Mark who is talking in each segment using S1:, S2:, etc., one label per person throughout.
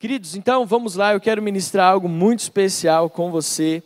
S1: Queridos, então vamos lá, eu quero ministrar algo muito especial com você,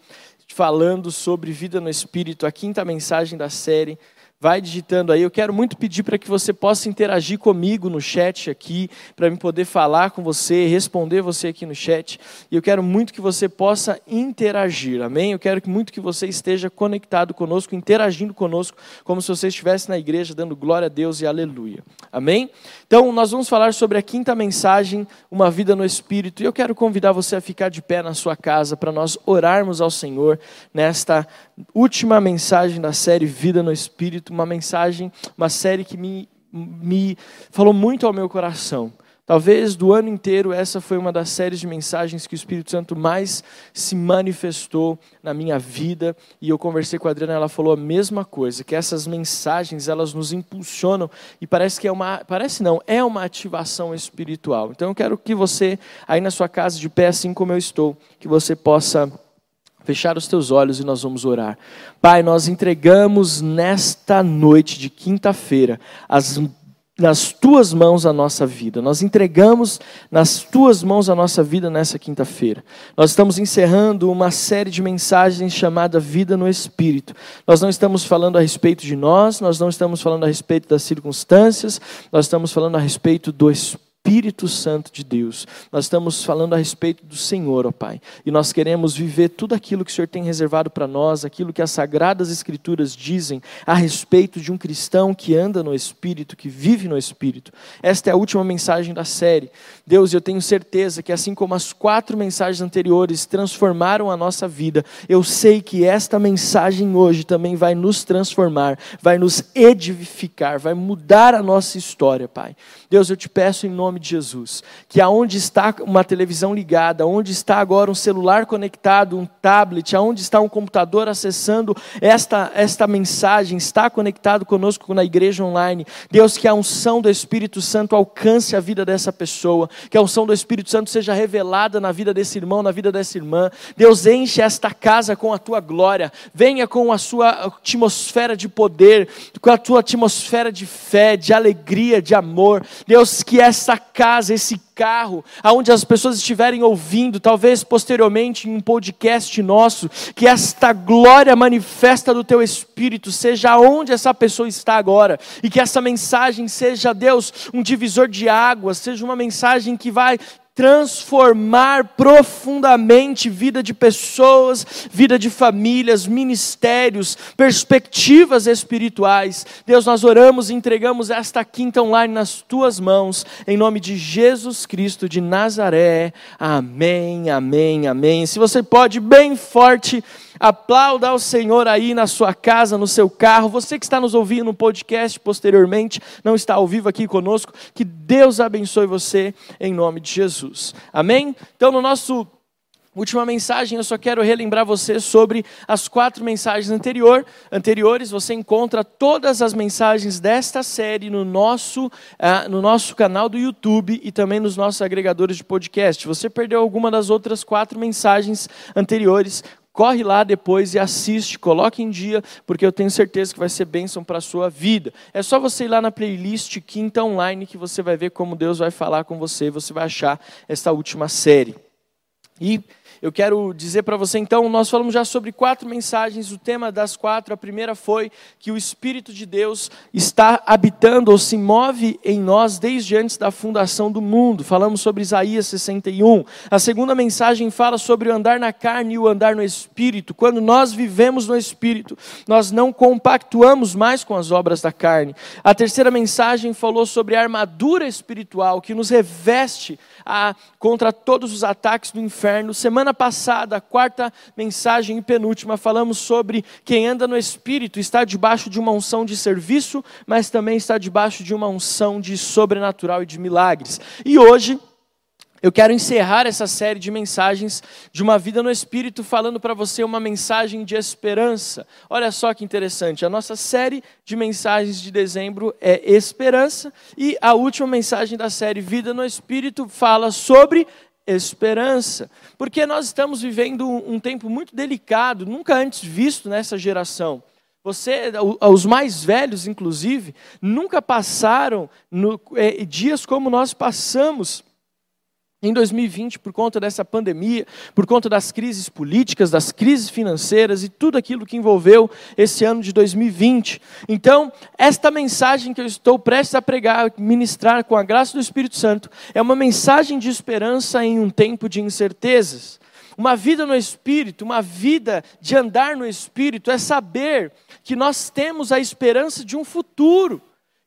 S1: falando sobre vida no Espírito, a quinta mensagem da série vai digitando aí. Eu quero muito pedir para que você possa interagir comigo no chat aqui, para me poder falar com você, responder você aqui no chat. E eu quero muito que você possa interagir, amém? Eu quero muito que você esteja conectado conosco, interagindo conosco, como se você estivesse na igreja dando glória a Deus e aleluia, amém? Então, nós vamos falar sobre a quinta mensagem, uma vida no Espírito. E eu quero convidar você a ficar de pé na sua casa para nós orarmos ao Senhor nesta última mensagem da série Vida no Espírito, uma mensagem, uma série que me, me falou muito ao meu coração. Talvez do ano inteiro essa foi uma das séries de mensagens que o Espírito Santo mais se manifestou na minha vida e eu conversei com a Adriana, ela falou a mesma coisa, que essas mensagens elas nos impulsionam e parece que é uma, parece não, é uma ativação espiritual. Então eu quero que você aí na sua casa de pé assim como eu estou, que você possa fechar os teus olhos e nós vamos orar. Pai, nós entregamos nesta noite de quinta-feira as nas tuas mãos a nossa vida. Nós entregamos nas tuas mãos a nossa vida nessa quinta-feira. Nós estamos encerrando uma série de mensagens chamada Vida no Espírito. Nós não estamos falando a respeito de nós, nós não estamos falando a respeito das circunstâncias, nós estamos falando a respeito do Espírito Espírito Santo de Deus. Nós estamos falando a respeito do Senhor, ó Pai. E nós queremos viver tudo aquilo que o Senhor tem reservado para nós, aquilo que as sagradas escrituras dizem a respeito de um cristão que anda no Espírito, que vive no Espírito. Esta é a última mensagem da série. Deus, eu tenho certeza que assim como as quatro mensagens anteriores transformaram a nossa vida, eu sei que esta mensagem hoje também vai nos transformar, vai nos edificar, vai mudar a nossa história, Pai. Deus, eu te peço em nome de Jesus, que aonde está uma televisão ligada, onde está agora um celular conectado, um tablet, aonde está um computador acessando esta, esta mensagem, está conectado conosco na igreja online. Deus, que a unção do Espírito Santo alcance a vida dessa pessoa, que a unção do Espírito Santo seja revelada na vida desse irmão, na vida dessa irmã. Deus, enche esta casa com a tua glória, venha com a sua atmosfera de poder, com a tua atmosfera de fé, de alegria, de amor. Deus, que essa casa, esse carro, aonde as pessoas estiverem ouvindo, talvez posteriormente em um podcast nosso, que esta glória manifesta do teu espírito seja onde essa pessoa está agora, e que essa mensagem seja, Deus, um divisor de águas, seja uma mensagem que vai transformar profundamente vida de pessoas, vida de famílias, ministérios, perspectivas espirituais. Deus, nós oramos e entregamos esta quinta online nas tuas mãos, em nome de Jesus Cristo de Nazaré. Amém, amém, amém. Se você pode, bem forte. Aplauda ao Senhor aí na sua casa, no seu carro. Você que está nos ouvindo no podcast posteriormente, não está ao vivo aqui conosco, que Deus abençoe você em nome de Jesus. Amém? Então, no nosso Última mensagem, eu só quero relembrar você sobre as quatro mensagens anterior, anteriores. Você encontra todas as mensagens desta série no nosso, uh, no nosso canal do YouTube e também nos nossos agregadores de podcast. Você perdeu alguma das outras quatro mensagens anteriores, corre lá depois e assiste, coloque em dia, porque eu tenho certeza que vai ser bênção para a sua vida. É só você ir lá na playlist Quinta Online que você vai ver como Deus vai falar com você, você vai achar esta última série. E eu quero dizer para você então, nós falamos já sobre quatro mensagens, o tema das quatro, a primeira foi que o Espírito de Deus está habitando ou se move em nós desde antes da fundação do mundo. Falamos sobre Isaías 61. A segunda mensagem fala sobre o andar na carne e o andar no Espírito. Quando nós vivemos no Espírito, nós não compactuamos mais com as obras da carne. A terceira mensagem falou sobre a armadura espiritual que nos reveste a, contra todos os ataques do inferno. Semana passada, a quarta mensagem e penúltima, falamos sobre quem anda no Espírito está debaixo de uma unção de serviço, mas também está debaixo de uma unção de sobrenatural e de milagres. E hoje, eu quero encerrar essa série de mensagens de uma vida no Espírito, falando para você uma mensagem de esperança. Olha só que interessante, a nossa série de mensagens de dezembro é esperança, e a última mensagem da série Vida no Espírito fala sobre esperança, porque nós estamos vivendo um tempo muito delicado, nunca antes visto nessa geração. Você, os mais velhos, inclusive, nunca passaram no, é, dias como nós passamos em 2020 por conta dessa pandemia, por conta das crises políticas, das crises financeiras e tudo aquilo que envolveu esse ano de 2020. Então, esta mensagem que eu estou prestes a pregar, ministrar com a graça do Espírito Santo, é uma mensagem de esperança em um tempo de incertezas. Uma vida no Espírito, uma vida de andar no Espírito, é saber que nós temos a esperança de um futuro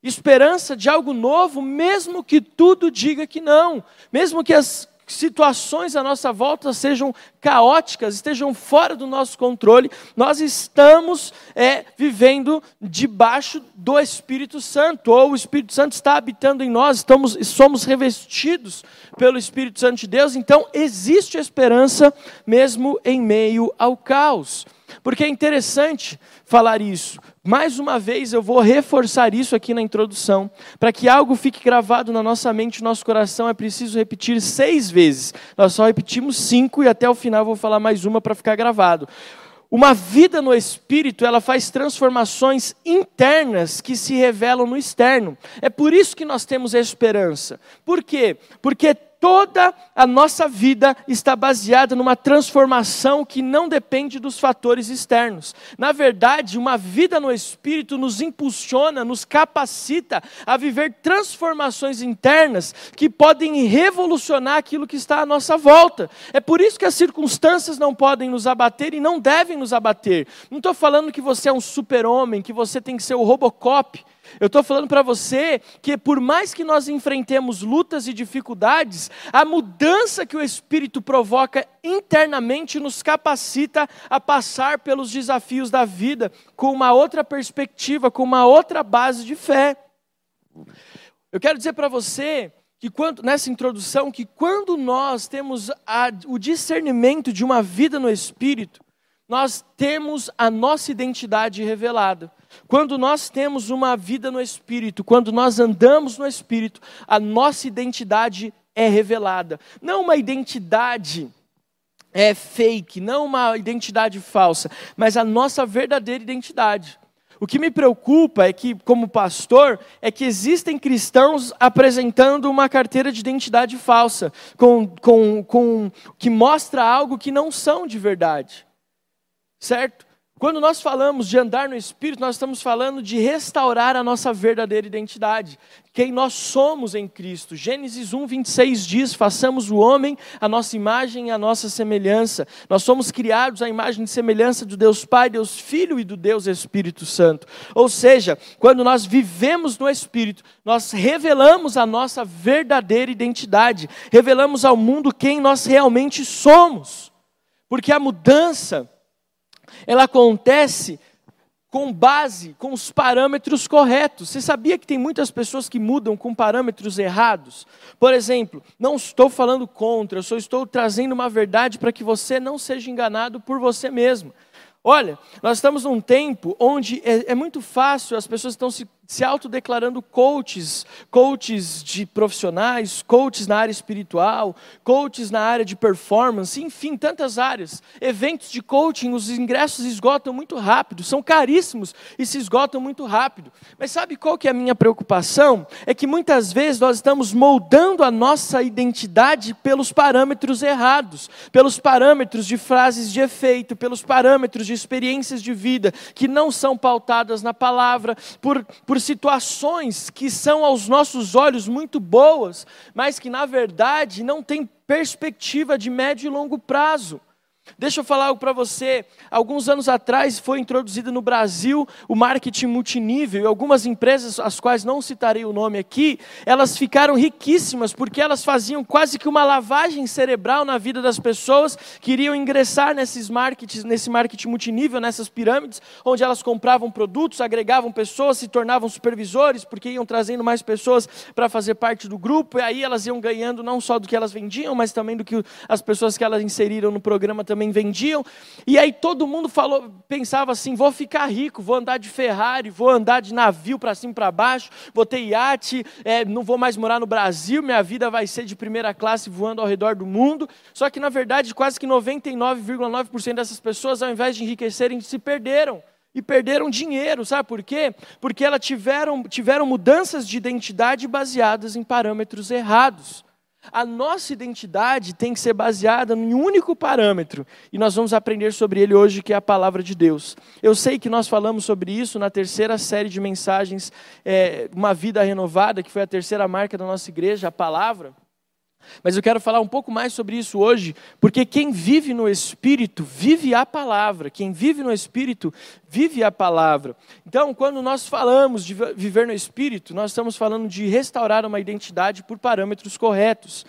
S1: esperança de algo novo, mesmo que tudo diga que não, mesmo que as situações à nossa volta sejam caóticas, estejam fora do nosso controle, nós estamos é, vivendo debaixo do Espírito Santo, ou o Espírito Santo está habitando em nós, estamos, somos revestidos pelo Espírito Santo de Deus, então existe esperança mesmo em meio ao caos. Porque é interessante falar isso. Mais uma vez eu vou reforçar isso aqui na introdução. Para que algo fique gravado na nossa mente, no nosso coração, é preciso repetir seis vezes. Nós só repetimos cinco e até o final vou falar mais uma para ficar gravado. Uma vida no espírito, ela faz transformações internas que se revelam no externo. É por isso que nós temos esperança. Por quê? Porque toda a nossa vida está baseada numa transformação que não depende dos fatores externos. Na verdade, uma vida no Espírito nos impulsiona, nos capacita a viver transformações internas que podem revolucionar aquilo que está à nossa volta. É por isso que as circunstâncias não podem nos abater e não devem nos abater. Não estou falando que você é um super-homem, que você tem que ser o Robocop. Eu estou falando para você que, por mais que nós enfrentemos lutas e dificuldades, a mudança que o Espírito provoca internamente nos capacita a passar pelos desafios da vida com uma outra perspectiva, com uma outra base de fé. Eu quero dizer para você que quando, nessa introdução que quando nós temos a, o discernimento de uma vida no Espírito, nós temos a nossa identidade revelada. Quando nós temos uma vida no Espírito, quando nós andamos no Espírito, a nossa identidade é revelada. Não uma identidade é fake, não uma identidade falsa, mas a nossa verdadeira identidade. O que me preocupa é que, como pastor, é que existem cristãos apresentando uma carteira de identidade falsa, com, com, com, que mostra algo que não são de verdade. Certo? Quando nós falamos de andar no Espírito, nós estamos falando de restaurar a nossa verdadeira identidade, quem nós somos em Cristo. Gênesis 1, 26 diz: façamos o homem a nossa imagem e a nossa semelhança. Nós somos criados à imagem e semelhança do Deus Pai, Deus Filho e do Deus Espírito Santo. Ou seja, quando nós vivemos no Espírito, nós revelamos a nossa verdadeira identidade, revelamos ao mundo quem nós realmente somos, porque a mudança ela acontece com base, com os parâmetros corretos. Você sabia que tem muitas pessoas que mudam com parâmetros errados? Por exemplo, não estou falando contra, eu só estou trazendo uma verdade para que você não seja enganado por você mesmo. Olha, nós estamos num tempo onde é, é muito fácil, as pessoas estão se, se autodeclarando coaches, coaches de profissionais, coaches na área espiritual, coaches na área de performance, enfim, tantas áreas. Eventos de coaching, os ingressos esgotam muito rápido, são caríssimos e se esgotam muito rápido. Mas sabe qual que é a minha preocupação? É que muitas vezes nós estamos moldando a nossa identidade pelos parâmetros errados, pelos parâmetros de frases de efeito, pelos parâmetros de experiências de vida que não são pautadas na palavra, por, por situações que são aos nossos olhos muito boas, mas que na verdade não têm perspectiva de médio e longo prazo. Deixa eu falar algo para você. Alguns anos atrás foi introduzido no Brasil o marketing multinível e algumas empresas, as quais não citarei o nome aqui, elas ficaram riquíssimas porque elas faziam quase que uma lavagem cerebral na vida das pessoas que iriam ingressar nesses marketings, nesse marketing multinível, nessas pirâmides, onde elas compravam produtos, agregavam pessoas, se tornavam supervisores porque iam trazendo mais pessoas para fazer parte do grupo e aí elas iam ganhando não só do que elas vendiam, mas também do que as pessoas que elas inseriram no programa também também vendiam. E aí todo mundo falou, pensava assim: vou ficar rico, vou andar de Ferrari, vou andar de navio para cima e para baixo, vou ter iate, é, não vou mais morar no Brasil, minha vida vai ser de primeira classe voando ao redor do mundo. Só que na verdade, quase que 99,9% dessas pessoas, ao invés de enriquecerem, se perderam e perderam dinheiro, sabe por quê? Porque elas tiveram, tiveram mudanças de identidade baseadas em parâmetros errados. A nossa identidade tem que ser baseada em um único parâmetro, e nós vamos aprender sobre ele hoje, que é a palavra de Deus. Eu sei que nós falamos sobre isso na terceira série de mensagens, é, Uma Vida Renovada, que foi a terceira marca da nossa igreja, a palavra. Mas eu quero falar um pouco mais sobre isso hoje, porque quem vive no Espírito vive a palavra. Quem vive no Espírito vive a palavra. Então, quando nós falamos de viver no Espírito, nós estamos falando de restaurar uma identidade por parâmetros corretos.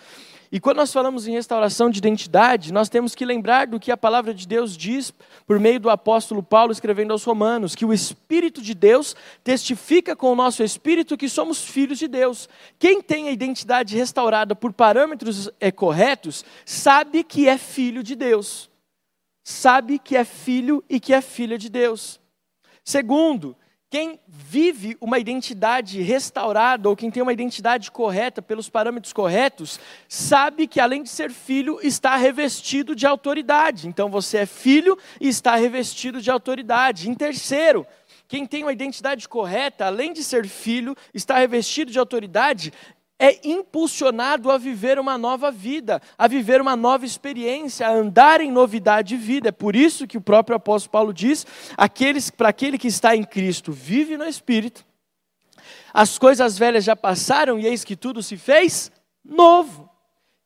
S1: E quando nós falamos em restauração de identidade, nós temos que lembrar do que a palavra de Deus diz por meio do apóstolo Paulo escrevendo aos Romanos, que o Espírito de Deus testifica com o nosso espírito que somos filhos de Deus. Quem tem a identidade restaurada por parâmetros é, corretos, sabe que é filho de Deus. Sabe que é filho e que é filha de Deus. Segundo, quem vive uma identidade restaurada ou quem tem uma identidade correta pelos parâmetros corretos, sabe que além de ser filho, está revestido de autoridade. Então você é filho e está revestido de autoridade. Em terceiro, quem tem uma identidade correta, além de ser filho, está revestido de autoridade, é impulsionado a viver uma nova vida, a viver uma nova experiência, a andar em novidade de vida. É por isso que o próprio apóstolo Paulo diz: aqueles, para aquele que está em Cristo, vive no Espírito, as coisas velhas já passaram e eis que tudo se fez novo.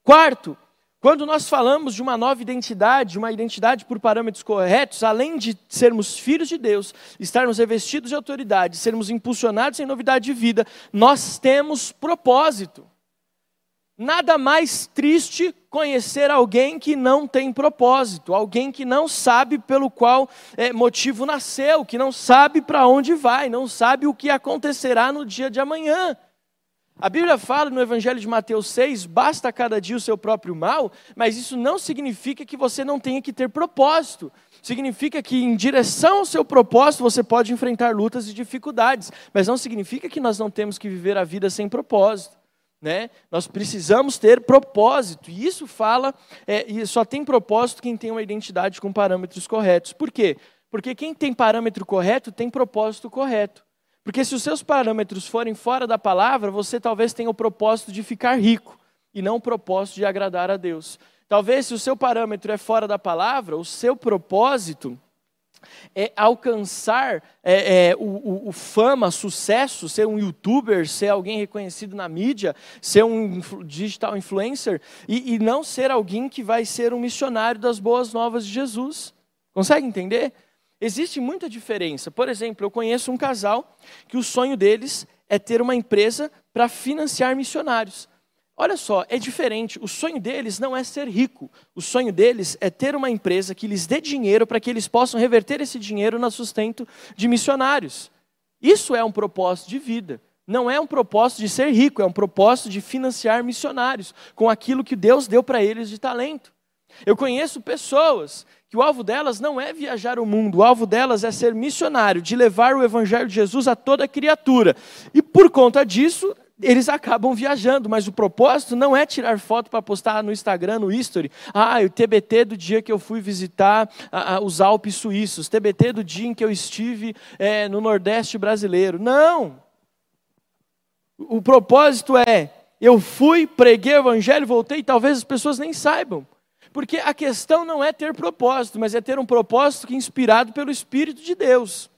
S1: Quarto, quando nós falamos de uma nova identidade, uma identidade por parâmetros corretos, além de sermos filhos de Deus, estarmos revestidos de autoridade, sermos impulsionados em novidade de vida, nós temos propósito. Nada mais triste conhecer alguém que não tem propósito, alguém que não sabe pelo qual é, motivo nasceu, que não sabe para onde vai, não sabe o que acontecerá no dia de amanhã. A Bíblia fala no Evangelho de Mateus 6: basta cada dia o seu próprio mal, mas isso não significa que você não tenha que ter propósito. Significa que, em direção ao seu propósito, você pode enfrentar lutas e dificuldades, mas não significa que nós não temos que viver a vida sem propósito. Né? Nós precisamos ter propósito, e isso fala, é, e só tem propósito quem tem uma identidade com parâmetros corretos. Por quê? Porque quem tem parâmetro correto tem propósito correto. Porque se os seus parâmetros forem fora da palavra, você talvez tenha o propósito de ficar rico e não o propósito de agradar a Deus. Talvez se o seu parâmetro é fora da palavra, o seu propósito é alcançar é, é, o, o, o, fama, sucesso, ser um youtuber, ser alguém reconhecido na mídia, ser um digital influencer e, e não ser alguém que vai ser um missionário das boas novas de Jesus. Consegue entender? Existe muita diferença. Por exemplo, eu conheço um casal que o sonho deles é ter uma empresa para financiar missionários. Olha só, é diferente. O sonho deles não é ser rico. O sonho deles é ter uma empresa que lhes dê dinheiro para que eles possam reverter esse dinheiro no sustento de missionários. Isso é um propósito de vida. Não é um propósito de ser rico, é um propósito de financiar missionários com aquilo que Deus deu para eles de talento. Eu conheço pessoas que o alvo delas não é viajar o mundo, o alvo delas é ser missionário, de levar o evangelho de Jesus a toda criatura. E por conta disso, eles acabam viajando, mas o propósito não é tirar foto para postar no Instagram, no History. Ah, o TBT do dia que eu fui visitar os Alpes suíços, TBT do dia em que eu estive é, no Nordeste brasileiro. Não! O propósito é: eu fui, preguei o Evangelho, voltei, talvez as pessoas nem saibam. Porque a questão não é ter propósito, mas é ter um propósito que é inspirado pelo Espírito de Deus.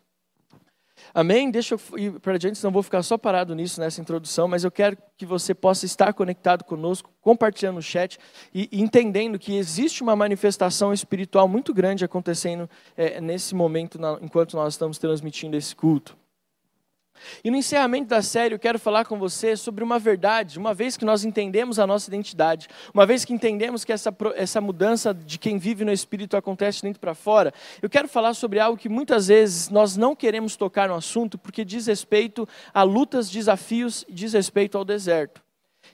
S1: Amém? Deixa eu ir para adiante, senão vou ficar só parado nisso, nessa introdução, mas eu quero que você possa estar conectado conosco, compartilhando o chat e, entendendo que existe uma manifestação espiritual muito grande acontecendo é, nesse momento, na, enquanto nós estamos transmitindo esse culto. E no encerramento da série, eu quero falar com você sobre uma verdade, uma vez que nós entendemos a nossa identidade, uma vez que entendemos que essa, essa mudança de quem vive no Espírito acontece dentro para fora, eu quero falar sobre algo que muitas vezes nós não queremos tocar no assunto, porque diz respeito a lutas, desafios, diz respeito ao deserto.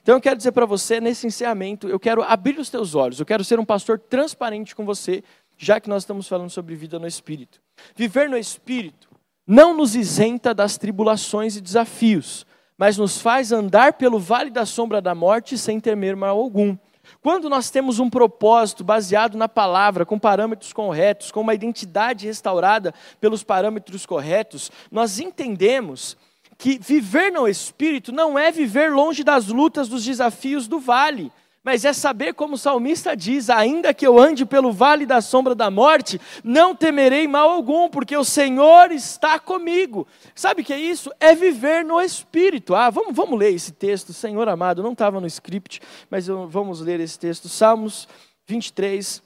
S1: Então eu quero dizer para você, nesse encerramento, eu quero abrir os teus olhos, eu quero ser um pastor transparente com você, já que nós estamos falando sobre vida no Espírito. Viver no Espírito não nos isenta das tribulações e desafios, mas nos faz andar pelo vale da sombra da morte sem temer mal algum. Quando nós temos um propósito baseado na palavra, com parâmetros corretos, com uma identidade restaurada pelos parâmetros corretos, nós entendemos que viver no Espírito não é viver longe das lutas, dos desafios do vale, mas é saber como o salmista diz: ainda que eu ande pelo vale da sombra da morte, não temerei mal algum, porque o Senhor está comigo. Sabe o que é isso? É viver no Espírito. Ah, vamos, vamos ler esse texto, Senhor amado, não estava no script, mas vamos ler esse texto. Salmos 23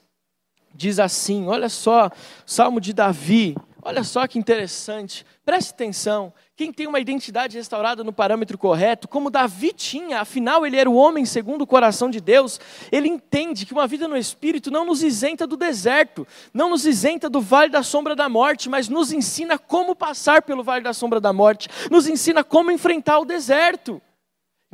S1: diz assim: olha só, Salmo de Davi, olha só que interessante, preste atenção. Quem tem uma identidade restaurada no parâmetro correto, como Davi tinha, afinal ele era o homem segundo o coração de Deus, ele entende que uma vida no Espírito não nos isenta do deserto, não nos isenta do vale da sombra da morte, mas nos ensina como passar pelo vale da sombra da morte, nos ensina como enfrentar o deserto.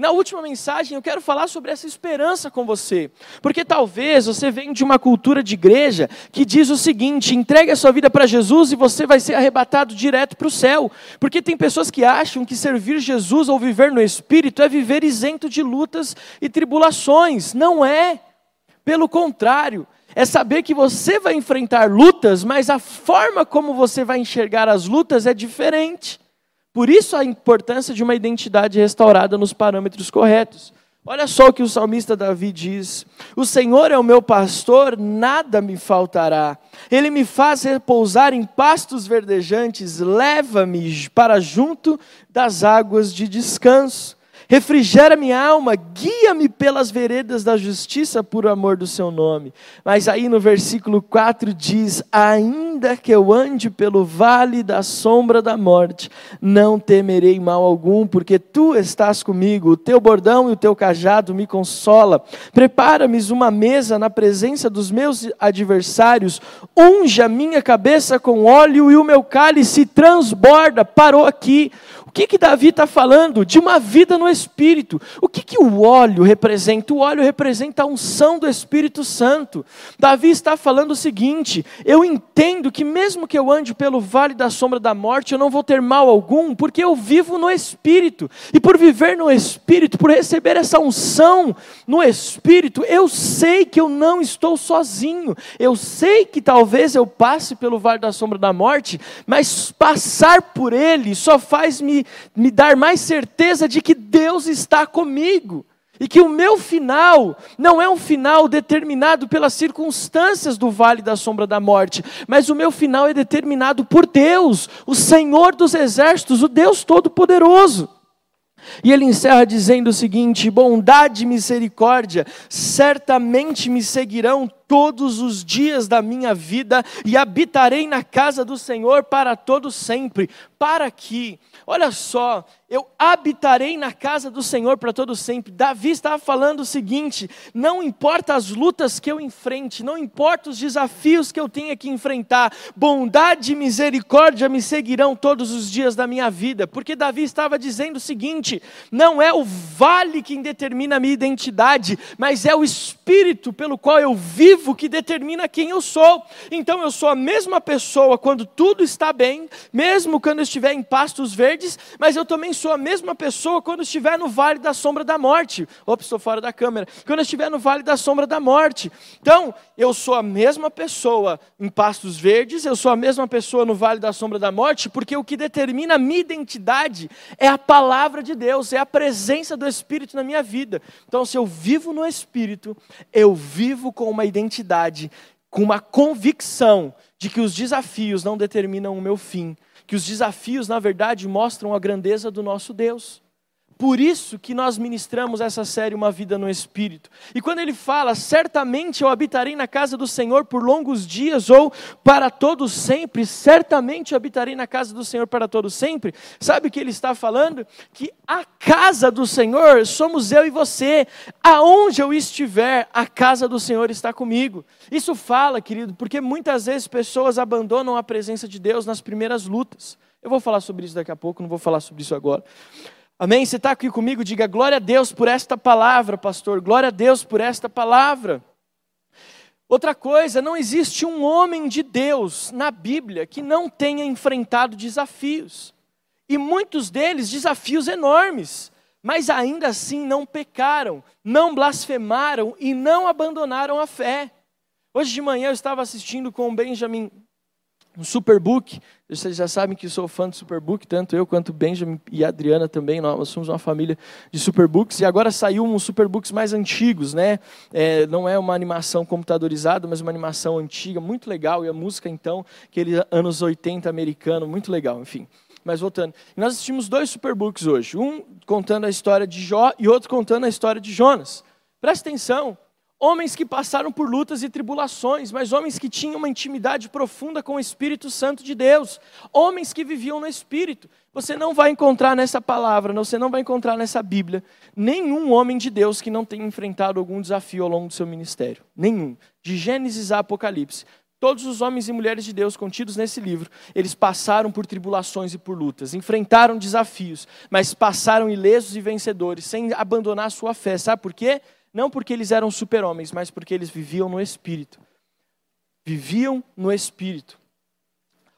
S1: Na última mensagem eu quero falar sobre essa esperança com você, porque talvez você venha de uma cultura de igreja que diz o seguinte: entregue a sua vida para Jesus e você vai ser arrebatado direto para o céu. Porque tem pessoas que acham que servir Jesus ou viver no Espírito é viver isento de lutas e tribulações. Não é. Pelo contrário, é saber que você vai enfrentar lutas, mas a forma como você vai enxergar as lutas é diferente. Por isso a importância de uma identidade restaurada nos parâmetros corretos. Olha só o que o salmista Davi diz: O Senhor é o meu pastor, nada me faltará. Ele me faz repousar em pastos verdejantes, leva-me para junto das águas de descanso refrigera minha alma, guia-me pelas veredas da justiça por amor do seu nome. Mas aí no versículo 4 diz: Ainda que eu ande pelo vale da sombra da morte, não temerei mal algum, porque tu estás comigo, o teu bordão e o teu cajado me consola. Prepara-me uma mesa na presença dos meus adversários, unge a minha cabeça com óleo e o meu cálice transborda. Parou aqui. O que, que Davi está falando? De uma vida no Espírito. O que, que o óleo representa? O óleo representa a unção do Espírito Santo. Davi está falando o seguinte: eu entendo que mesmo que eu ande pelo vale da sombra da morte, eu não vou ter mal algum, porque eu vivo no Espírito. E por viver no Espírito, por receber essa unção no Espírito, eu sei que eu não estou sozinho. Eu sei que talvez eu passe pelo vale da sombra da morte, mas passar por ele só faz me me, dar mais certeza de que Deus está comigo. E que o meu final não é um final determinado pelas circunstâncias do vale da sombra da morte, mas o meu final é determinado por Deus, o Senhor dos exércitos, o Deus Todo-Poderoso. E ele encerra dizendo o seguinte: bondade e misericórdia certamente me seguirão todos os dias da minha vida e habitarei na casa do Senhor para todo sempre. Para que, olha só, eu habitarei na casa do Senhor para todo sempre. Davi estava falando o seguinte: não importa as lutas que eu enfrente, não importa os desafios que eu tenha que enfrentar, bondade e misericórdia me seguirão todos os dias da minha vida. Porque Davi estava dizendo o seguinte: não é o vale que determina a minha identidade, mas é o espírito pelo qual eu vivo vivo que determina quem eu sou. Então eu sou a mesma pessoa quando tudo está bem, mesmo quando eu estiver em pastos verdes, mas eu também sou a mesma pessoa quando estiver no vale da sombra da morte. Ops, estou fora da câmera. Quando eu estiver no vale da sombra da morte. Então, eu sou a mesma pessoa em pastos verdes, eu sou a mesma pessoa no vale da sombra da morte, porque o que determina a minha identidade é a palavra de Deus, é a presença do Espírito na minha vida. Então, se eu vivo no Espírito, eu vivo com uma identidade identidade, com uma convicção de que os desafios não determinam o meu fim, que os desafios, na verdade, mostram a grandeza do nosso Deus. Por isso que nós ministramos essa série Uma Vida no Espírito. E quando ele fala, certamente eu habitarei na casa do Senhor por longos dias ou para todos sempre, certamente eu habitarei na casa do Senhor para todos sempre. Sabe o que ele está falando? Que a casa do Senhor somos eu e você. Aonde eu estiver, a casa do Senhor está comigo. Isso fala, querido, porque muitas vezes pessoas abandonam a presença de Deus nas primeiras lutas. Eu vou falar sobre isso daqui a pouco, não vou falar sobre isso agora. Amém? Você está aqui comigo? Diga glória a Deus por esta palavra, pastor. Glória a Deus por esta palavra. Outra coisa, não existe um homem de Deus na Bíblia que não tenha enfrentado desafios. E muitos deles desafios enormes, mas ainda assim não pecaram, não blasfemaram e não abandonaram a fé. Hoje de manhã eu estava assistindo com o Benjamin um Superbook. Vocês já sabem que sou fã do Superbook, tanto eu quanto Benjamin e Adriana também. Nós somos uma família de Superbooks. E agora saiu uns Superbooks mais antigos, né? É, não é uma animação computadorizada, mas uma animação antiga, muito legal. E a música, então, aquele anos 80 americano, muito legal, enfim. Mas voltando. Nós assistimos dois Superbooks hoje. Um contando a história de Jó e outro contando a história de Jonas. Presta atenção, Homens que passaram por lutas e tribulações, mas homens que tinham uma intimidade profunda com o Espírito Santo de Deus. Homens que viviam no Espírito. Você não vai encontrar nessa palavra, você não vai encontrar nessa Bíblia, nenhum homem de Deus que não tenha enfrentado algum desafio ao longo do seu ministério. Nenhum. De Gênesis a Apocalipse. Todos os homens e mulheres de Deus contidos nesse livro, eles passaram por tribulações e por lutas, enfrentaram desafios, mas passaram ilesos e vencedores, sem abandonar a sua fé. Sabe por quê? Não porque eles eram super-homens, mas porque eles viviam no Espírito. Viviam no Espírito.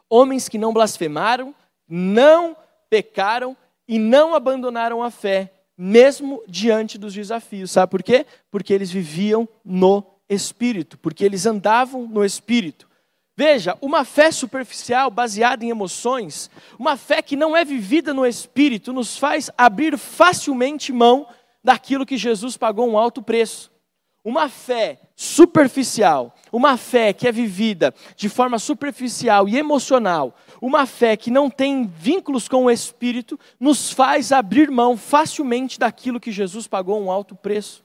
S1: Homens que não blasfemaram, não pecaram e não abandonaram a fé, mesmo diante dos desafios. Sabe por quê? Porque eles viviam no Espírito, porque eles andavam no Espírito. Veja, uma fé superficial baseada em emoções, uma fé que não é vivida no Espírito, nos faz abrir facilmente mão daquilo que Jesus pagou um alto preço. Uma fé superficial, uma fé que é vivida de forma superficial e emocional, uma fé que não tem vínculos com o Espírito, nos faz abrir mão facilmente daquilo que Jesus pagou um alto preço.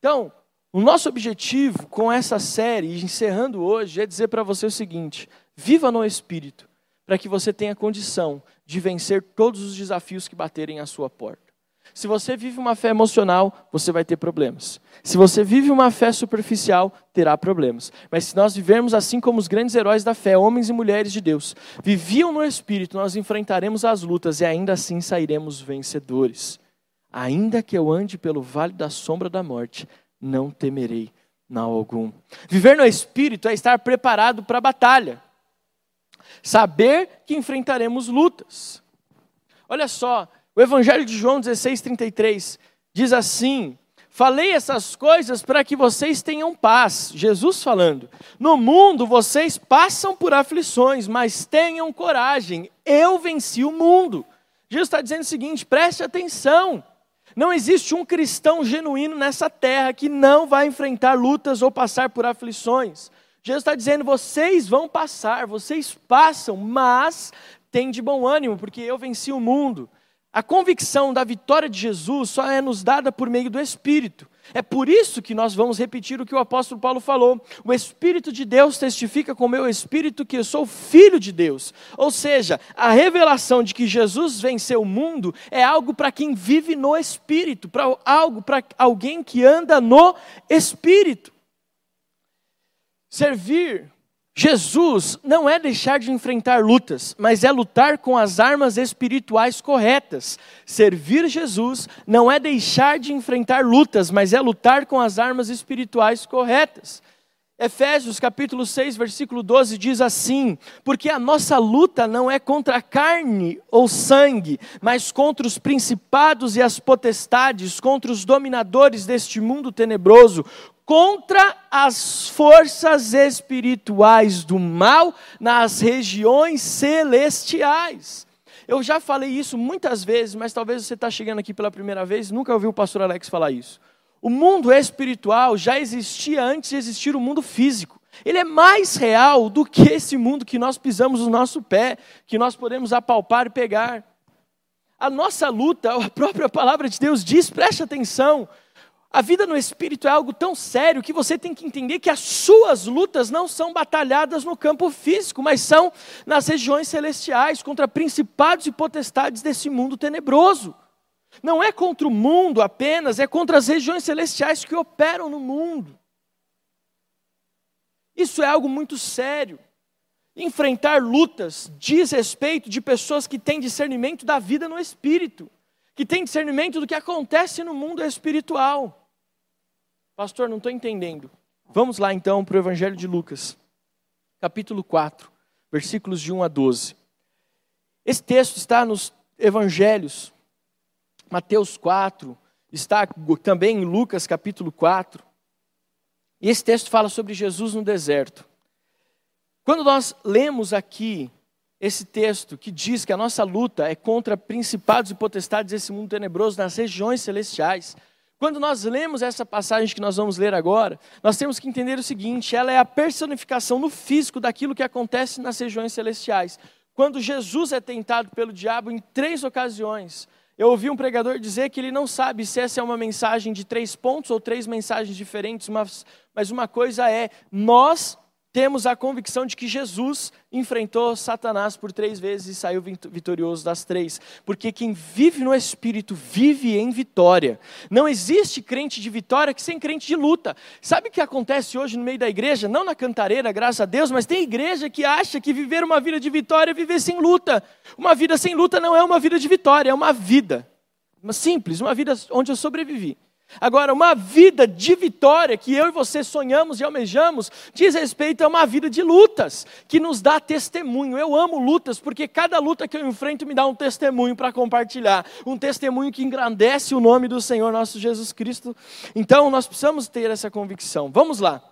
S1: Então, o nosso objetivo com essa série, encerrando hoje, é dizer para você o seguinte: viva no Espírito, para que você tenha condição de vencer todos os desafios que baterem à sua porta. Se você vive uma fé emocional, você vai ter problemas. Se você vive uma fé superficial, terá problemas. Mas se nós vivermos assim como os grandes heróis da fé, homens e mulheres de Deus, viviam no Espírito, nós enfrentaremos as lutas e ainda assim sairemos vencedores. Ainda que eu ande pelo vale da sombra da morte, não temerei mal algum. Viver no Espírito é estar preparado para a batalha. Saber que enfrentaremos lutas. Olha só, o Evangelho de João 16, 33 diz assim: Falei essas coisas para que vocês tenham paz. Jesus falando: No mundo vocês passam por aflições, mas tenham coragem, eu venci o mundo. Jesus está dizendo o seguinte: preste atenção. Não existe um cristão genuíno nessa terra que não vai enfrentar lutas ou passar por aflições. Jesus está dizendo: vocês vão passar, vocês passam, mas tem de bom ânimo, porque eu venci o mundo. A convicção da vitória de Jesus só é nos dada por meio do Espírito. É por isso que nós vamos repetir o que o apóstolo Paulo falou. O Espírito de Deus testifica com o meu espírito que eu sou filho de Deus. Ou seja, a revelação de que Jesus venceu o mundo é algo para quem vive no Espírito, para algo para alguém que anda no Espírito. Servir Jesus não é deixar de enfrentar lutas, mas é lutar com as armas espirituais corretas. Servir Jesus não é deixar de enfrentar lutas, mas é lutar com as armas espirituais corretas. Efésios capítulo 6, versículo 12 diz assim: Porque a nossa luta não é contra a carne ou sangue, mas contra os principados e as potestades, contra os dominadores deste mundo tenebroso, contra as forças espirituais do mal nas regiões celestiais. Eu já falei isso muitas vezes, mas talvez você está chegando aqui pela primeira vez nunca ouviu o pastor Alex falar isso. O mundo espiritual já existia antes de existir o mundo físico. Ele é mais real do que esse mundo que nós pisamos no nosso pé, que nós podemos apalpar e pegar. A nossa luta, a própria palavra de Deus diz, preste atenção, a vida no espírito é algo tão sério que você tem que entender que as suas lutas não são batalhadas no campo físico, mas são nas regiões celestiais, contra principados e potestades desse mundo tenebroso. Não é contra o mundo apenas, é contra as regiões celestiais que operam no mundo. Isso é algo muito sério. Enfrentar lutas diz respeito de pessoas que têm discernimento da vida no espírito, que têm discernimento do que acontece no mundo espiritual. Pastor, não estou entendendo. Vamos lá então para o Evangelho de Lucas, capítulo 4, versículos de 1 a 12. Esse texto está nos Evangelhos, Mateus 4, está também em Lucas capítulo 4. E esse texto fala sobre Jesus no deserto. Quando nós lemos aqui esse texto que diz que a nossa luta é contra principados e potestades desse mundo tenebroso nas regiões celestiais, quando nós lemos essa passagem que nós vamos ler agora, nós temos que entender o seguinte: ela é a personificação no físico daquilo que acontece nas regiões celestiais. Quando Jesus é tentado pelo diabo em três ocasiões, eu ouvi um pregador dizer que ele não sabe se essa é uma mensagem de três pontos ou três mensagens diferentes, mas, mas uma coisa é: nós temos a convicção de que Jesus enfrentou Satanás por três vezes e saiu vitorioso das três. Porque quem vive no Espírito vive em vitória. Não existe crente de vitória que sem crente de luta. Sabe o que acontece hoje no meio da igreja? Não na cantareira, graças a Deus, mas tem igreja que acha que viver uma vida de vitória é viver sem luta. Uma vida sem luta não é uma vida de vitória, é uma vida. Uma simples, uma vida onde eu sobrevivi. Agora, uma vida de vitória que eu e você sonhamos e almejamos, diz respeito a uma vida de lutas, que nos dá testemunho. Eu amo lutas, porque cada luta que eu enfrento me dá um testemunho para compartilhar, um testemunho que engrandece o nome do Senhor nosso Jesus Cristo. Então, nós precisamos ter essa convicção. Vamos lá,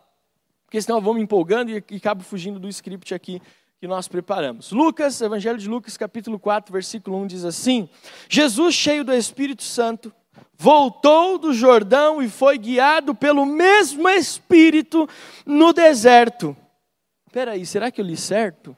S1: porque senão eu vou me empolgando e, acabo fugindo do script aqui que nós preparamos. Lucas, Evangelho de Lucas, capítulo 4, versículo 1 diz assim: Jesus, cheio do Espírito Santo, voltou do Jordão e foi guiado pelo mesmo Espírito no deserto. Espera aí, será que eu li certo?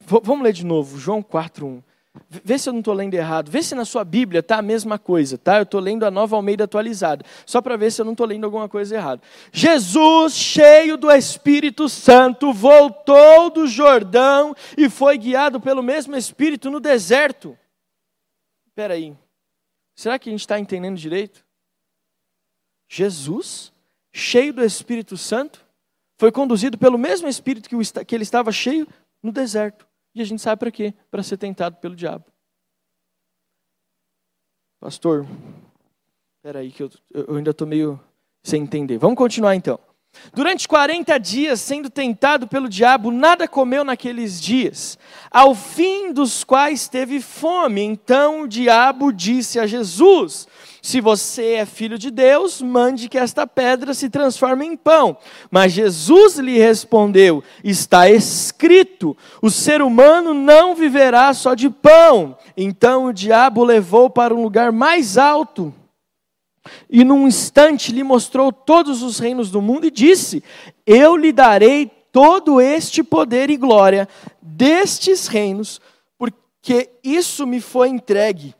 S1: V vamos ler de novo, João 4:1. Vê se eu não estou lendo errado. Vê se na sua Bíblia está a mesma coisa, tá? Eu estou lendo a nova Almeida atualizada. Só para ver se eu não estou lendo alguma coisa errada. Jesus, cheio do Espírito Santo, voltou do Jordão e foi guiado pelo mesmo Espírito no deserto. Espera aí. Será que a gente está entendendo direito? Jesus, cheio do Espírito Santo, foi conduzido pelo mesmo Espírito que ele estava cheio no deserto. E a gente sabe para quê? Para ser tentado pelo diabo. Pastor, espera aí que eu, eu ainda estou meio sem entender. Vamos continuar então. Durante 40 dias, sendo tentado pelo diabo, nada comeu naqueles dias, ao fim dos quais teve fome. Então o diabo disse a Jesus: Se você é filho de Deus, mande que esta pedra se transforme em pão. Mas Jesus lhe respondeu: Está escrito: o ser humano não viverá só de pão. Então o diabo levou para um lugar mais alto e num instante lhe mostrou todos os reinos do mundo e disse: Eu lhe darei todo este poder e glória destes reinos, porque isso me foi entregue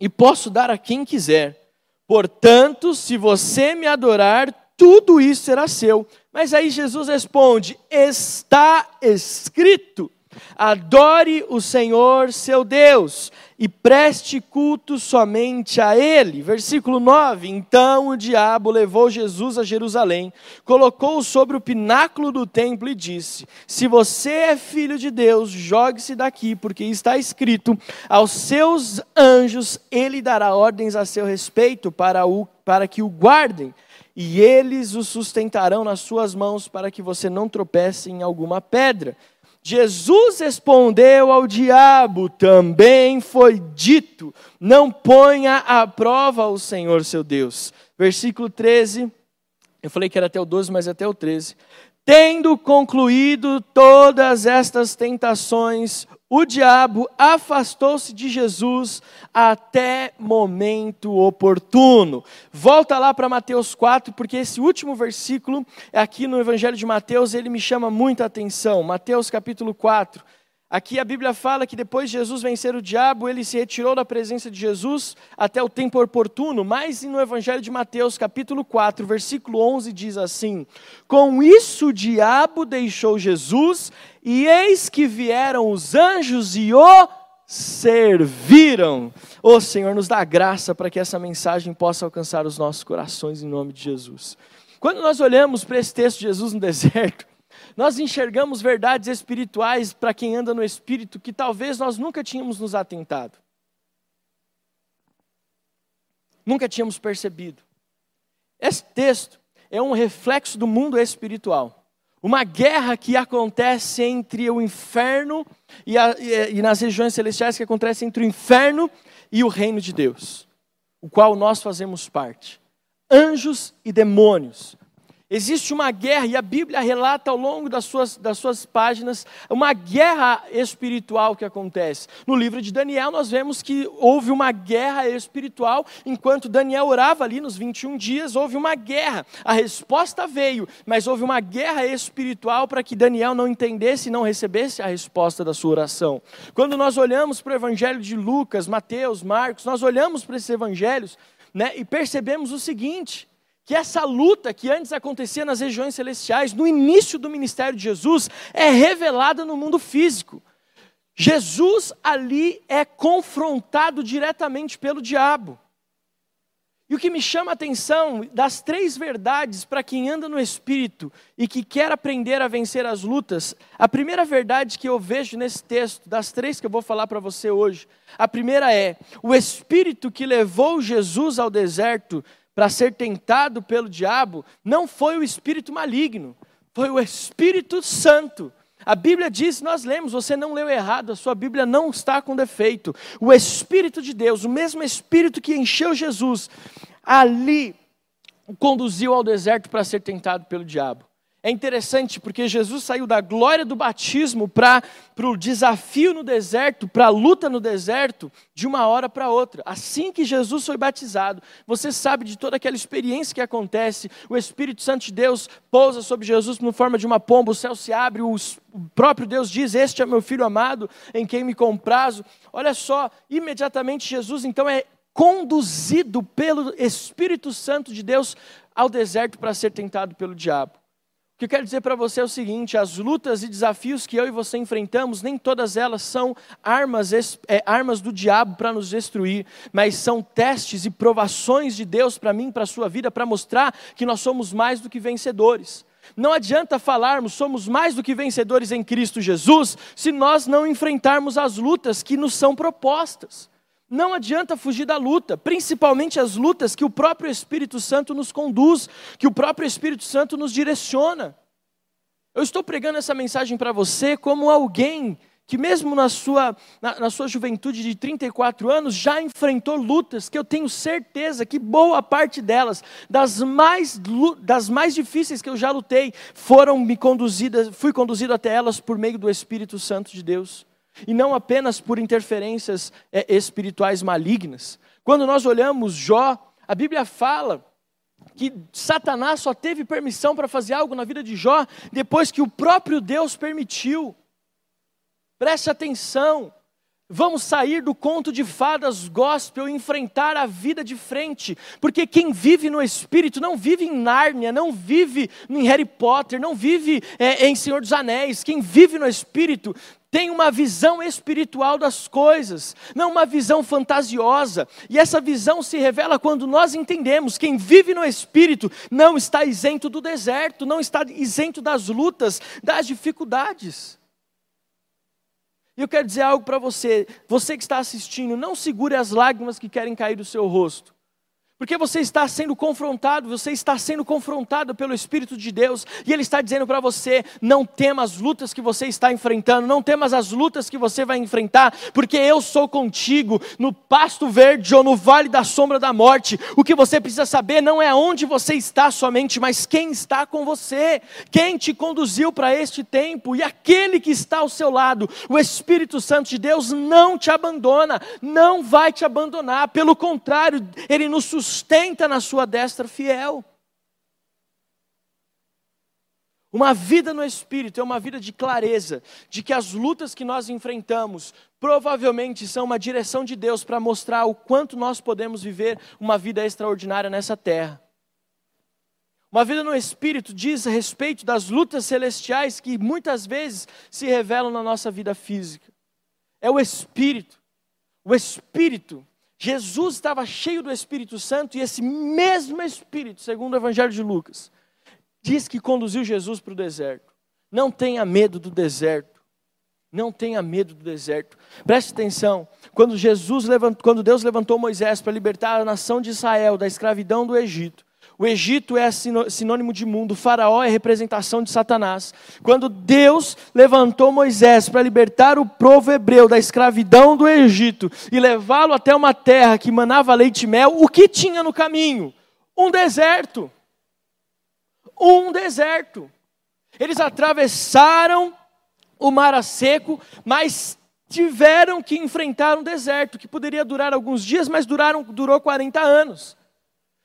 S1: e posso dar a quem quiser. Portanto, se você me adorar, tudo isso será seu. Mas aí Jesus responde: Está escrito. Adore o Senhor seu Deus e preste culto somente a Ele. Versículo 9: Então o diabo levou Jesus a Jerusalém, colocou-o sobre o pináculo do templo e disse: Se você é filho de Deus, jogue-se daqui, porque está escrito: Aos seus anjos ele dará ordens a seu respeito para, o, para que o guardem e eles o sustentarão nas suas mãos para que você não tropece em alguma pedra. Jesus respondeu ao diabo: também foi dito, não ponha à prova o Senhor seu Deus. Versículo 13, eu falei que era até o 12, mas é até o 13. Tendo concluído todas estas tentações, o diabo afastou-se de Jesus até momento oportuno. Volta lá para Mateus 4, porque esse último versículo, aqui no Evangelho de Mateus, ele me chama muita atenção. Mateus capítulo 4. Aqui a Bíblia fala que depois de Jesus vencer o diabo, ele se retirou da presença de Jesus até o tempo oportuno, mas no Evangelho de Mateus, capítulo 4, versículo 11, diz assim: Com isso o diabo deixou Jesus, e eis que vieram os anjos e o serviram. Ô oh, Senhor, nos dá graça para que essa mensagem possa alcançar os nossos corações em nome de Jesus. Quando nós olhamos para esse texto de Jesus no deserto, nós enxergamos verdades espirituais para quem anda no espírito que talvez nós nunca tínhamos nos atentado. Nunca tínhamos percebido. Esse texto é um reflexo do mundo espiritual. Uma guerra que acontece entre o inferno e, a, e, e nas regiões celestiais que acontece entre o inferno e o reino de Deus, o qual nós fazemos parte. Anjos e demônios, Existe uma guerra, e a Bíblia relata ao longo das suas, das suas páginas uma guerra espiritual que acontece. No livro de Daniel, nós vemos que houve uma guerra espiritual, enquanto Daniel orava ali nos 21 dias, houve uma guerra. A resposta veio, mas houve uma guerra espiritual para que Daniel não entendesse e não recebesse a resposta da sua oração. Quando nós olhamos para o evangelho de Lucas, Mateus, Marcos, nós olhamos para esses evangelhos né, e percebemos o seguinte que essa luta que antes acontecia nas regiões celestiais, no início do ministério de Jesus, é revelada no mundo físico. Jesus ali é confrontado diretamente pelo diabo. E o que me chama a atenção das três verdades para quem anda no espírito e que quer aprender a vencer as lutas, a primeira verdade que eu vejo nesse texto, das três que eu vou falar para você hoje, a primeira é: o espírito que levou Jesus ao deserto para ser tentado pelo diabo não foi o espírito maligno, foi o Espírito Santo. A Bíblia diz, nós lemos, você não leu errado, a sua Bíblia não está com defeito. O Espírito de Deus, o mesmo Espírito que encheu Jesus, ali o conduziu ao deserto para ser tentado pelo diabo. É interessante porque Jesus saiu da glória do batismo para o desafio no deserto, para a luta no deserto, de uma hora para outra. Assim que Jesus foi batizado, você sabe de toda aquela experiência que acontece, o Espírito Santo de Deus pousa sobre Jesus na forma de uma pomba, o céu se abre, o próprio Deus diz: Este é meu filho amado, em quem me comprazo. Olha só, imediatamente Jesus então é conduzido pelo Espírito Santo de Deus ao deserto para ser tentado pelo diabo que eu quero dizer para você é o seguinte: as lutas e desafios que eu e você enfrentamos, nem todas elas são armas, é, armas do diabo para nos destruir, mas são testes e provações de Deus para mim, para a sua vida, para mostrar que nós somos mais do que vencedores. Não adianta falarmos somos mais do que vencedores em Cristo Jesus se nós não enfrentarmos as lutas que nos são propostas. Não adianta fugir da luta, principalmente as lutas que o próprio Espírito Santo nos conduz, que o próprio Espírito Santo nos direciona. Eu estou pregando essa mensagem para você como alguém que, mesmo na sua, na, na, sua juventude de 34 anos, já enfrentou lutas que eu tenho certeza que boa parte delas, das mais, das mais difíceis que eu já lutei, foram me conduzidas, fui conduzido até elas por meio do Espírito Santo de Deus e não apenas por interferências é, espirituais malignas. Quando nós olhamos Jó, a Bíblia fala que Satanás só teve permissão para fazer algo na vida de Jó depois que o próprio Deus permitiu. Preste atenção. Vamos sair do conto de fadas gospel e enfrentar a vida de frente, porque quem vive no Espírito não vive em Nárnia, não vive em Harry Potter, não vive é, em Senhor dos Anéis. Quem vive no Espírito tem uma visão espiritual das coisas, não uma visão fantasiosa. E essa visão se revela quando nós entendemos: quem vive no Espírito não está isento do deserto, não está isento das lutas, das dificuldades. E eu quero dizer algo para você, você que está assistindo, não segure as lágrimas que querem cair do seu rosto. Porque você está sendo confrontado, você está sendo confrontado pelo Espírito de Deus, e Ele está dizendo para você: não tema as lutas que você está enfrentando, não temas as lutas que você vai enfrentar, porque eu sou contigo no pasto verde ou no vale da sombra da morte. O que você precisa saber não é onde você está somente, mas quem está com você, quem te conduziu para este tempo, e aquele que está ao seu lado, o Espírito Santo de Deus, não te abandona, não vai te abandonar, pelo contrário, Ele nos sustenta sustenta na sua destra fiel. Uma vida no Espírito é uma vida de clareza, de que as lutas que nós enfrentamos provavelmente são uma direção de Deus para mostrar o quanto nós podemos viver uma vida extraordinária nessa terra. Uma vida no Espírito diz a respeito das lutas celestiais que muitas vezes se revelam na nossa vida física. É o Espírito. O Espírito Jesus estava cheio do Espírito Santo e esse mesmo Espírito, segundo o Evangelho de Lucas, diz que conduziu Jesus para o deserto. Não tenha medo do deserto. Não tenha medo do deserto. Preste atenção. Quando Jesus levantou, quando Deus levantou Moisés para libertar a nação de Israel da escravidão do Egito, o Egito é sinônimo de mundo, o Faraó é representação de Satanás. Quando Deus levantou Moisés para libertar o povo hebreu da escravidão do Egito e levá-lo até uma terra que manava leite e mel, o que tinha no caminho? Um deserto. um deserto. Eles atravessaram o mar a seco, mas tiveram que enfrentar um deserto que poderia durar alguns dias, mas duraram, durou 40 anos.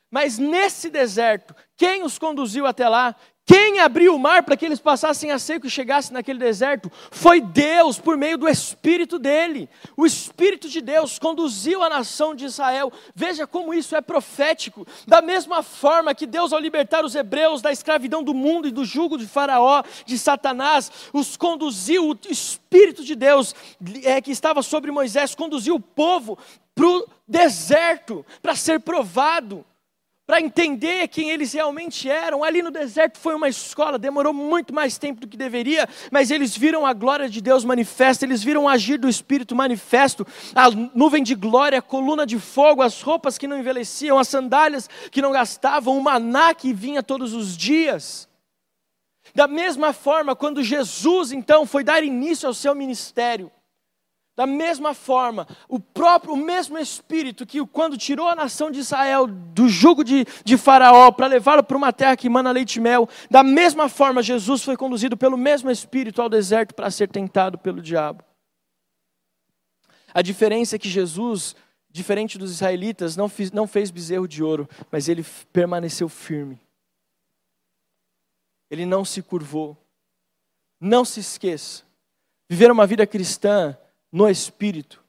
S1: Mas nesse deserto, quem os conduziu até lá? Quem abriu o mar para que eles passassem a seco e chegassem naquele deserto? Foi Deus, por meio do Espírito dele. O Espírito de Deus conduziu a nação de Israel. Veja como isso é profético. Da mesma forma que Deus, ao libertar os hebreus da escravidão do mundo e do jugo de Faraó, de Satanás, os conduziu, o Espírito de Deus é, que estava sobre Moisés, conduziu o povo para o deserto, para ser provado para entender quem eles realmente eram. Ali no deserto foi uma escola, demorou muito mais tempo do que deveria, mas eles viram a glória de Deus manifesta, eles viram o agir do Espírito manifesto, a nuvem de glória, a coluna de fogo, as roupas que não envelheciam, as sandálias que não gastavam, o maná que vinha todos os dias. Da mesma forma, quando Jesus então foi dar início ao seu ministério, da mesma forma, o próprio, o mesmo Espírito que quando tirou a nação de Israel do jugo de, de Faraó para levá-lo para uma terra que mana leite e mel, da mesma forma Jesus foi conduzido pelo mesmo Espírito ao deserto para ser tentado pelo diabo. A diferença é que Jesus, diferente dos israelitas, não, fiz, não fez bezerro de ouro, mas ele permaneceu firme. Ele não se curvou. Não se esqueça. Viver uma vida cristã no espírito,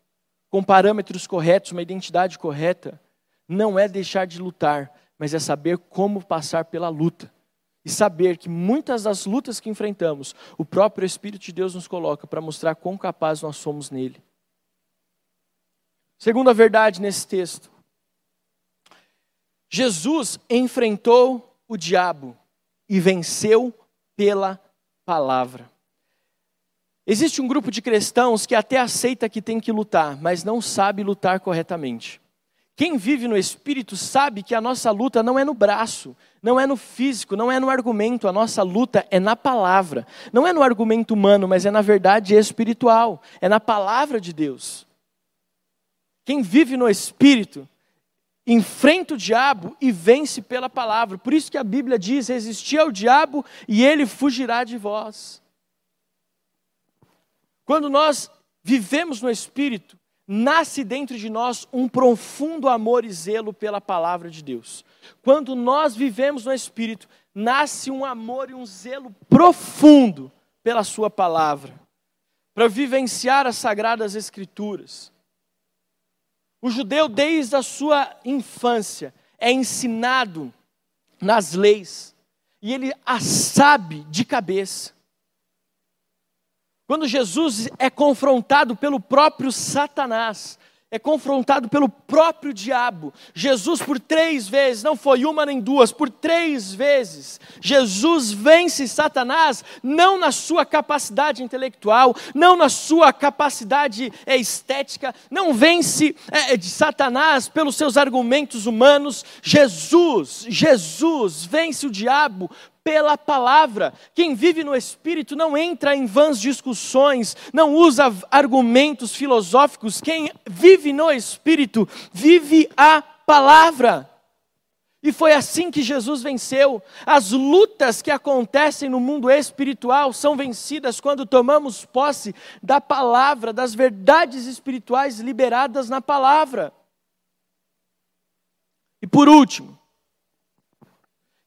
S1: com parâmetros corretos, uma identidade correta, não é deixar de lutar, mas é saber como passar pela luta. E saber que muitas das lutas que enfrentamos, o próprio Espírito de Deus nos coloca para mostrar quão capazes nós somos nele. Segunda verdade nesse texto. Jesus enfrentou o diabo e venceu pela palavra. Existe um grupo de cristãos que até aceita que tem que lutar, mas não sabe lutar corretamente. Quem vive no espírito sabe que a nossa luta não é no braço, não é no físico, não é no argumento, a nossa luta é na palavra. Não é no argumento humano, mas é na verdade espiritual, é na palavra de Deus. Quem vive no espírito enfrenta o diabo e vence pela palavra. Por isso que a Bíblia diz: resistir ao diabo e ele fugirá de vós. Quando nós vivemos no Espírito, nasce dentro de nós um profundo amor e zelo pela palavra de Deus. Quando nós vivemos no Espírito, nasce um amor e um zelo profundo pela Sua palavra, para vivenciar as sagradas Escrituras. O judeu, desde a sua infância, é ensinado nas leis, e ele a sabe de cabeça. Quando Jesus é confrontado pelo próprio Satanás, é confrontado pelo próprio diabo. Jesus, por três vezes, não foi uma nem duas, por três vezes, Jesus vence Satanás, não na sua capacidade intelectual, não na sua capacidade é, estética, não vence é, de Satanás pelos seus argumentos humanos. Jesus, Jesus vence o diabo pela palavra. Quem vive no Espírito não entra em vãs discussões, não usa argumentos filosóficos. Quem vive no Espírito vive a palavra. E foi assim que Jesus venceu. As lutas que acontecem no mundo espiritual são vencidas quando tomamos posse da palavra, das verdades espirituais liberadas na palavra. E por último,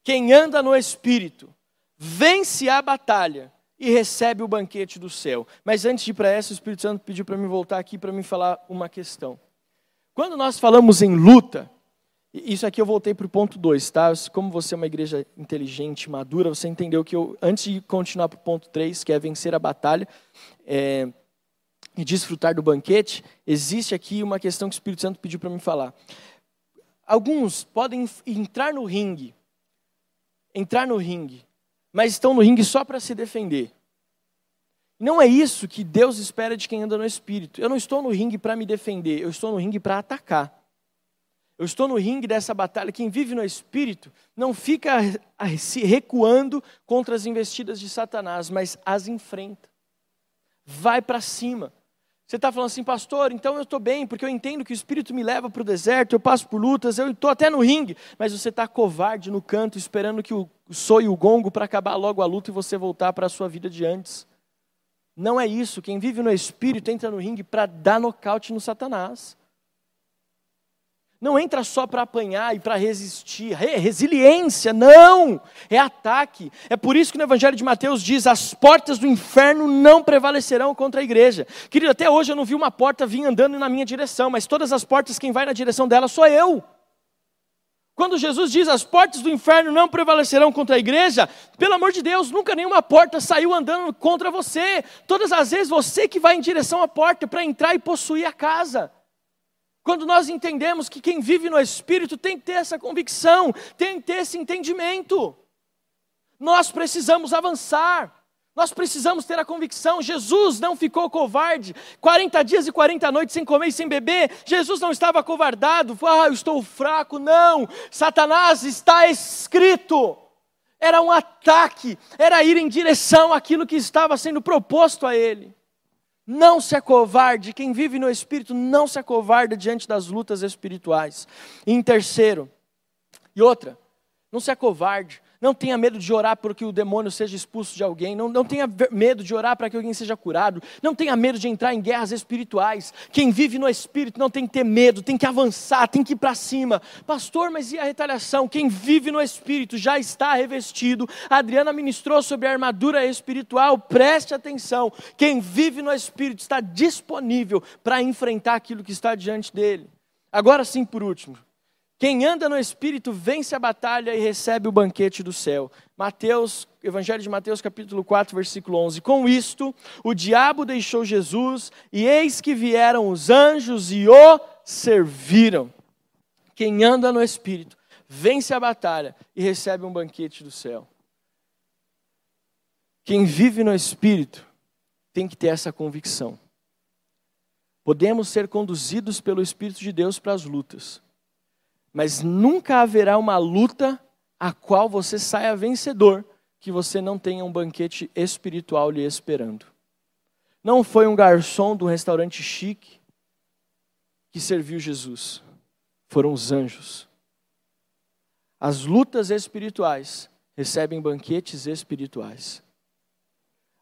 S1: quem anda no Espírito vence a batalha e recebe o banquete do céu. Mas antes de ir para essa, o Espírito Santo pediu para me voltar aqui para me falar uma questão. Quando nós falamos em luta, isso aqui eu voltei para o ponto 2, tá? Como você é uma igreja inteligente, madura, você entendeu que eu, antes de continuar para o ponto 3, que é vencer a batalha é, e desfrutar do banquete, existe aqui uma questão que o Espírito Santo pediu para me falar. Alguns podem entrar no ringue entrar no ringue, mas estão no ringue só para se defender. Não é isso que Deus espera de quem anda no espírito. Eu não estou no ringue para me defender, eu estou no ringue para atacar. Eu estou no ringue dessa batalha. Quem vive no espírito não fica se recuando contra as investidas de Satanás, mas as enfrenta. Vai para cima. Você está falando assim, pastor, então eu estou bem, porque eu entendo que o Espírito me leva para o deserto, eu passo por lutas, eu estou até no ringue, mas você está covarde no canto, esperando que o soe o gongo para acabar logo a luta e você voltar para a sua vida de antes. Não é isso. Quem vive no Espírito entra no ringue para dar nocaute no Satanás. Não entra só para apanhar e para resistir. Resiliência, não! É ataque. É por isso que no Evangelho de Mateus diz: as portas do inferno não prevalecerão contra a igreja. Querido, até hoje eu não vi uma porta vir andando na minha direção, mas todas as portas, quem vai na direção dela sou eu. Quando Jesus diz as portas do inferno não prevalecerão contra a igreja, pelo amor de Deus, nunca nenhuma porta saiu andando contra você. Todas as vezes você que vai em direção à porta para entrar e possuir a casa. Quando nós entendemos que quem vive no Espírito tem que ter essa convicção, tem que ter esse entendimento. Nós precisamos avançar. Nós precisamos ter a convicção: Jesus não ficou covarde, 40 dias e 40 noites sem comer e sem beber. Jesus não estava covardado, ah, eu estou fraco. Não, Satanás está escrito. Era um ataque, era ir em direção àquilo que estava sendo proposto a ele. Não se acovarde, quem vive no Espírito não se acovarda diante das lutas espirituais. E em terceiro, e outra, não se acovarde, não tenha medo de orar para que o demônio seja expulso de alguém. Não, não tenha medo de orar para que alguém seja curado. Não tenha medo de entrar em guerras espirituais. Quem vive no Espírito não tem que ter medo, tem que avançar, tem que ir para cima. Pastor, mas e a retaliação? Quem vive no Espírito já está revestido. A Adriana ministrou sobre a armadura espiritual. Preste atenção. Quem vive no Espírito está disponível para enfrentar aquilo que está diante dele. Agora sim, por último, quem anda no Espírito vence a batalha e recebe o banquete do céu. Mateus, Evangelho de Mateus, capítulo 4, versículo 11. Com isto, o diabo deixou Jesus, e eis que vieram os anjos e o serviram. Quem anda no Espírito vence a batalha e recebe um banquete do céu. Quem vive no Espírito tem que ter essa convicção. Podemos ser conduzidos pelo Espírito de Deus para as lutas mas nunca haverá uma luta a qual você saia vencedor que você não tenha um banquete espiritual lhe esperando. Não foi um garçom de um restaurante chique que serviu Jesus, foram os anjos. As lutas espirituais recebem banquetes espirituais.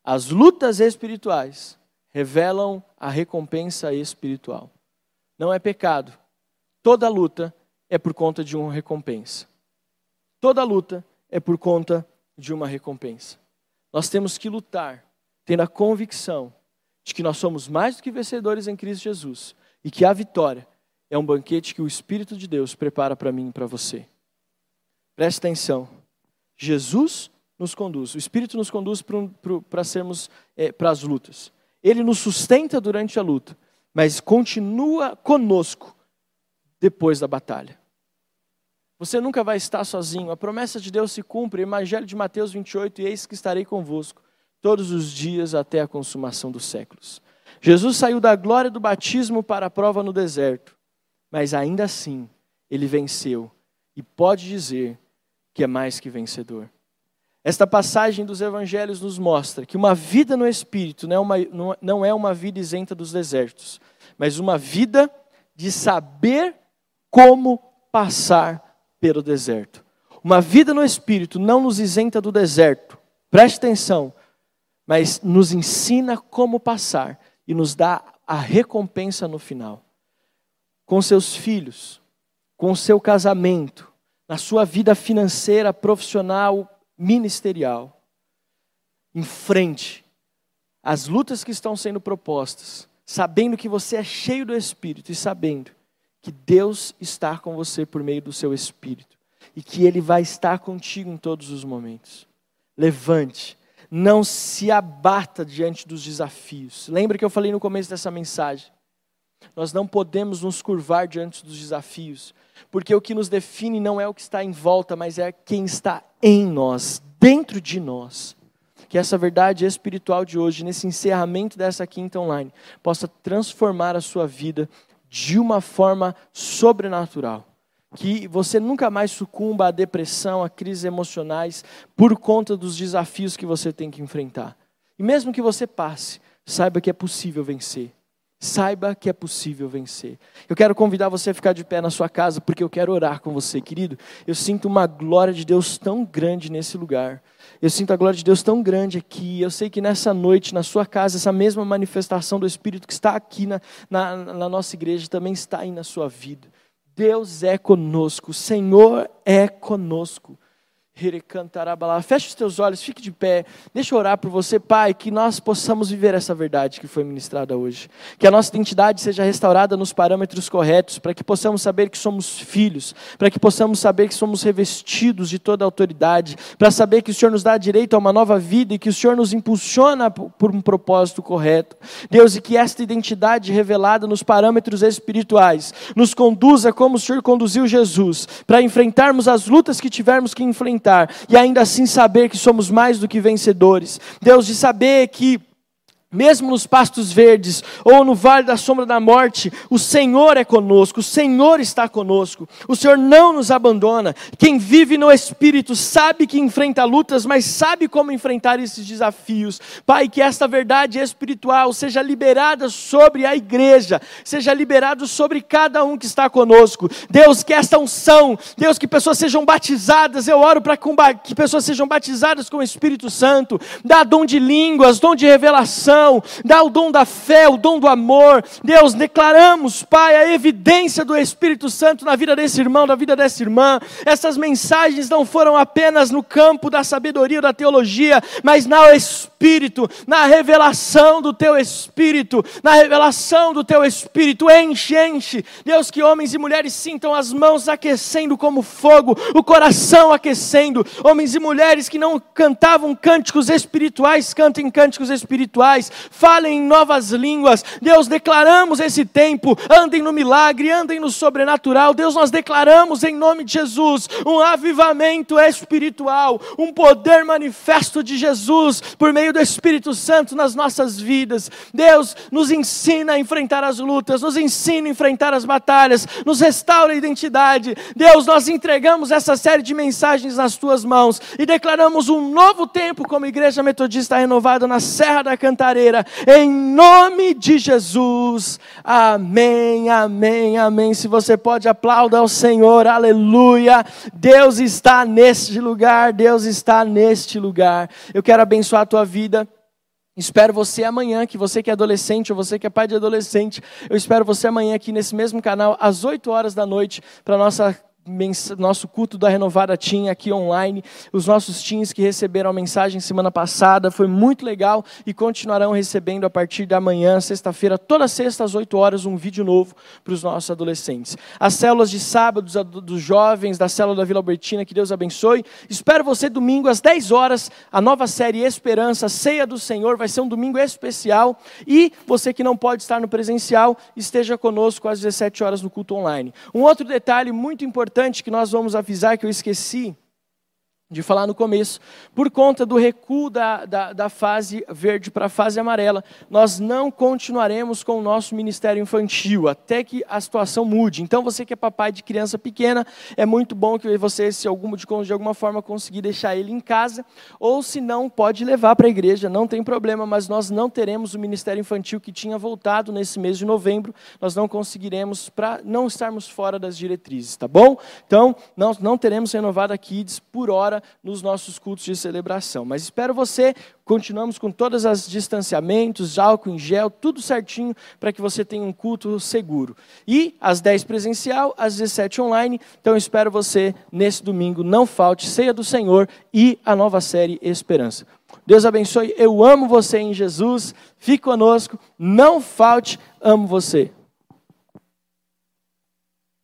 S1: As lutas espirituais revelam a recompensa espiritual. Não é pecado. Toda luta é por conta de uma recompensa. Toda luta é por conta de uma recompensa. Nós temos que lutar, tendo a convicção de que nós somos mais do que vencedores em Cristo Jesus e que a vitória é um banquete que o Espírito de Deus prepara para mim e para você. Preste atenção. Jesus nos conduz, o Espírito nos conduz para sermos é, para as lutas. Ele nos sustenta durante a luta, mas continua conosco depois da batalha. Você nunca vai estar sozinho. A promessa de Deus se cumpre. Evangelho de Mateus 28, e eis que estarei convosco todos os dias até a consumação dos séculos. Jesus saiu da glória do batismo para a prova no deserto, mas ainda assim ele venceu e pode dizer que é mais que vencedor. Esta passagem dos evangelhos nos mostra que uma vida no Espírito não é uma, não é uma vida isenta dos desertos, mas uma vida de saber como passar pelo deserto. Uma vida no Espírito não nos isenta do deserto, preste atenção, mas nos ensina como passar e nos dá a recompensa no final. Com seus filhos, com seu casamento, na sua vida financeira, profissional, ministerial. Enfrente as lutas que estão sendo propostas, sabendo que você é cheio do Espírito e sabendo que Deus está com você por meio do seu Espírito e que Ele vai estar contigo em todos os momentos. Levante, não se abata diante dos desafios. Lembra que eu falei no começo dessa mensagem? Nós não podemos nos curvar diante dos desafios, porque o que nos define não é o que está em volta, mas é quem está em nós, dentro de nós. Que essa verdade espiritual de hoje, nesse encerramento dessa quinta online, possa transformar a sua vida de uma forma sobrenatural. Que você nunca mais sucumba à depressão, a crises emocionais, por conta dos desafios que você tem que enfrentar. E mesmo que você passe, saiba que é possível vencer. Saiba que é possível vencer. Eu quero convidar você a ficar de pé na sua casa, porque eu quero orar com você, querido. Eu sinto uma glória de Deus tão grande nesse lugar. Eu sinto a glória de Deus tão grande aqui. Eu sei que nessa noite, na sua casa, essa mesma manifestação do Espírito que está aqui na, na, na nossa igreja também está aí na sua vida. Deus é conosco, o Senhor é conosco. Feche os teus olhos, fique de pé. Deixa eu orar por você, Pai, que nós possamos viver essa verdade que foi ministrada hoje. Que a nossa identidade seja restaurada nos parâmetros corretos, para que possamos saber que somos filhos, para que possamos saber que somos revestidos de toda autoridade, para saber que o Senhor nos dá direito a uma nova vida e que o Senhor nos impulsiona por um propósito correto. Deus, e que esta identidade revelada nos parâmetros espirituais nos conduza como o Senhor conduziu Jesus, para enfrentarmos as lutas que tivermos que enfrentar e ainda assim saber que somos mais do que vencedores. Deus, de saber que mesmo nos pastos verdes ou no vale da sombra da morte, o Senhor é conosco, o Senhor está conosco, o Senhor não nos abandona. Quem vive no Espírito sabe que enfrenta lutas, mas sabe como enfrentar esses desafios. Pai, que esta verdade espiritual seja liberada sobre a igreja, seja liberado sobre cada um que está conosco. Deus, que esta unção, Deus, que pessoas sejam batizadas, eu oro para que pessoas sejam batizadas com o Espírito Santo, dá dom de línguas, dom de revelação dá o dom da fé, o dom do amor. Deus, declaramos, Pai, a evidência do Espírito Santo na vida desse irmão, na vida dessa irmã. Essas mensagens não foram apenas no campo da sabedoria, da teologia, mas na Espírito, na revelação do Teu Espírito, na revelação do Teu Espírito. Enche, enche. Deus, que homens e mulheres sintam as mãos aquecendo como fogo, o coração aquecendo. Homens e mulheres que não cantavam cânticos espirituais, cantem cânticos espirituais falem em novas línguas. Deus, declaramos esse tempo, andem no milagre, andem no sobrenatural. Deus, nós declaramos em nome de Jesus um avivamento espiritual, um poder manifesto de Jesus por meio do Espírito Santo nas nossas vidas. Deus, nos ensina a enfrentar as lutas, nos ensina a enfrentar as batalhas, nos restaura a identidade. Deus, nós entregamos essa série de mensagens nas tuas mãos e declaramos um novo tempo como Igreja Metodista Renovada na Serra da Cantareira em nome de Jesus. Amém, amém, amém. Se você pode, aplaudir ao Senhor, aleluia. Deus está neste lugar, Deus está neste lugar. Eu quero abençoar a tua vida. Espero você amanhã, que você que é adolescente ou você que é pai de adolescente, eu espero você amanhã aqui nesse mesmo canal, às 8 horas da noite, para nossa nosso culto da Renovada Team aqui online, os nossos teams que receberam a mensagem semana passada, foi muito legal e continuarão recebendo a partir da manhã, sexta-feira, toda sexta às 8 horas, um vídeo novo para os nossos adolescentes. As células de sábado dos jovens, da célula da Vila Albertina, que Deus abençoe. Espero você domingo às 10 horas, a nova série Esperança, Ceia do Senhor, vai ser um domingo especial e você que não pode estar no presencial, esteja conosco às 17 horas no culto online. Um outro detalhe muito importante importante que nós vamos avisar que eu esqueci de falar no começo, por conta do recuo da, da, da fase verde para a fase amarela, nós não continuaremos com o nosso ministério infantil até que a situação mude. Então, você que é papai de criança pequena, é muito bom que você, se algum, de, de alguma forma conseguir deixar ele em casa, ou se não, pode levar para a igreja, não tem problema, mas nós não teremos o ministério infantil que tinha voltado nesse mês de novembro, nós não conseguiremos para não estarmos fora das diretrizes, tá bom? Então, nós não teremos renovada Kids por hora nos nossos cultos de celebração. Mas espero você, continuamos com todos os distanciamentos, álcool em gel, tudo certinho para que você tenha um culto seguro. E às 10 presencial, às 17 online. Então espero você nesse domingo. Não falte Ceia do Senhor e a nova série Esperança. Deus abençoe. Eu amo você em Jesus. Fique conosco. Não falte. Amo você.